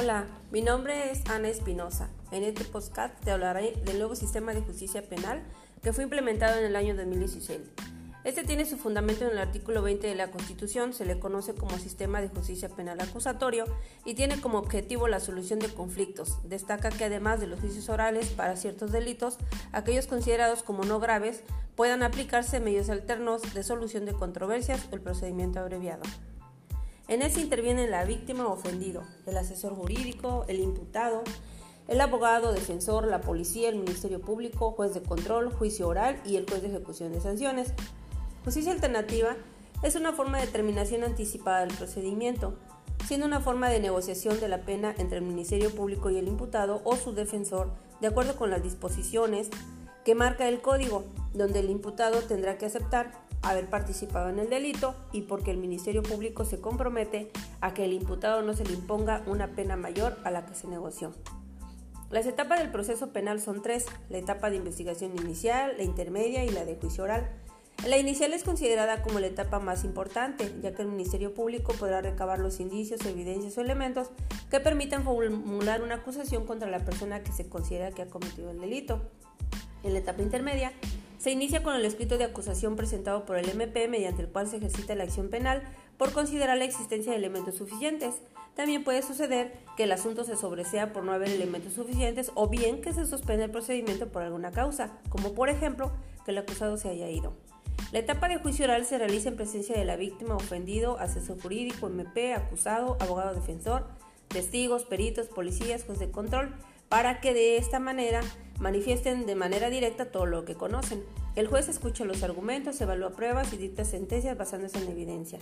Hola, mi nombre es Ana Espinosa. En este podcast te hablaré del nuevo sistema de justicia penal que fue implementado en el año 2016. Este tiene su fundamento en el artículo 20 de la Constitución, se le conoce como Sistema de Justicia Penal Acusatorio y tiene como objetivo la solución de conflictos. Destaca que además de los juicios orales para ciertos delitos, aquellos considerados como no graves puedan aplicarse medios alternos de solución de controversias o el procedimiento abreviado. En ese intervienen la víctima o ofendido, el asesor jurídico, el imputado, el abogado, defensor, la policía, el Ministerio Público, juez de control, juicio oral y el juez de ejecución de sanciones. Justicia alternativa es una forma de determinación anticipada del procedimiento, siendo una forma de negociación de la pena entre el Ministerio Público y el imputado o su defensor, de acuerdo con las disposiciones que marca el código, donde el imputado tendrá que aceptar haber participado en el delito y porque el Ministerio Público se compromete a que el imputado no se le imponga una pena mayor a la que se negoció. Las etapas del proceso penal son tres, la etapa de investigación inicial, la intermedia y la de juicio oral. La inicial es considerada como la etapa más importante, ya que el Ministerio Público podrá recabar los indicios, evidencias o elementos que permitan formular una acusación contra la persona que se considera que ha cometido el delito. En la etapa intermedia, se inicia con el escrito de acusación presentado por el MP mediante el cual se ejercita la acción penal por considerar la existencia de elementos suficientes. También puede suceder que el asunto se sobresea por no haber elementos suficientes o bien que se suspende el procedimiento por alguna causa, como por ejemplo que el acusado se haya ido. La etapa de juicio oral se realiza en presencia de la víctima, ofendido, asesor jurídico, MP, acusado, abogado defensor, testigos, peritos, policías, juez de control, para que de esta manera manifiesten de manera directa todo lo que conocen. El juez escucha los argumentos, evalúa pruebas y dicta sentencias basándose en evidencia.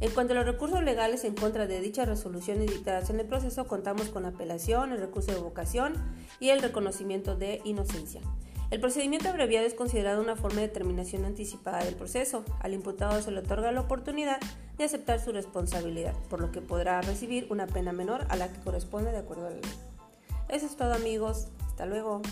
En cuanto a los recursos legales en contra de dichas resoluciones dictadas en el proceso, contamos con apelación, el recurso de vocación y el reconocimiento de inocencia. El procedimiento abreviado es considerado una forma de determinación anticipada del proceso. Al imputado se le otorga la oportunidad de aceptar su responsabilidad, por lo que podrá recibir una pena menor a la que corresponde de acuerdo a la ley. Eso es todo amigos. Hasta luego.